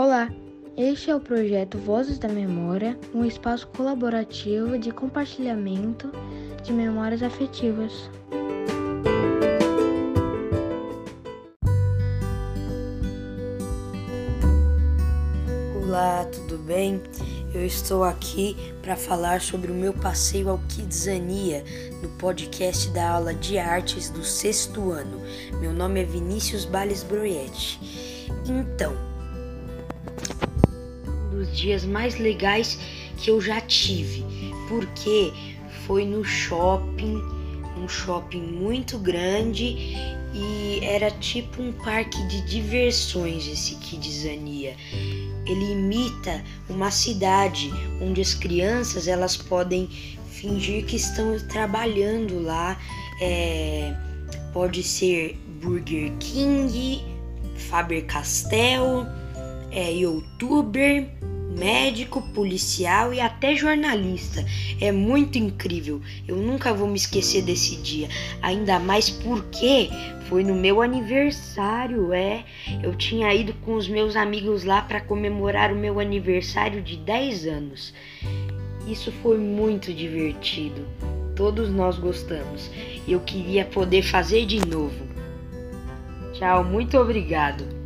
Olá, este é o projeto Vozes da Memória, um espaço colaborativo de compartilhamento de memórias afetivas. Olá, tudo bem? Eu estou aqui para falar sobre o meu passeio ao Kidzania no podcast da aula de artes do sexto ano. Meu nome é Vinícius Bales Broietti. Então, um dos dias mais legais que eu já tive, porque foi no shopping, um shopping muito grande e era tipo um parque de diversões esse Kidzania ele imita uma cidade onde as crianças elas podem fingir que estão trabalhando lá. É, pode ser Burger King, Faber Castell, é, youtuber, médico, policial e até jornalista. É muito incrível. Eu nunca vou me esquecer desse dia, ainda mais porque foi no meu aniversário, é. Eu tinha ido com os meus amigos lá para comemorar o meu aniversário de 10 anos. Isso foi muito divertido. Todos nós gostamos. Eu queria poder fazer de novo. Tchau, muito obrigado.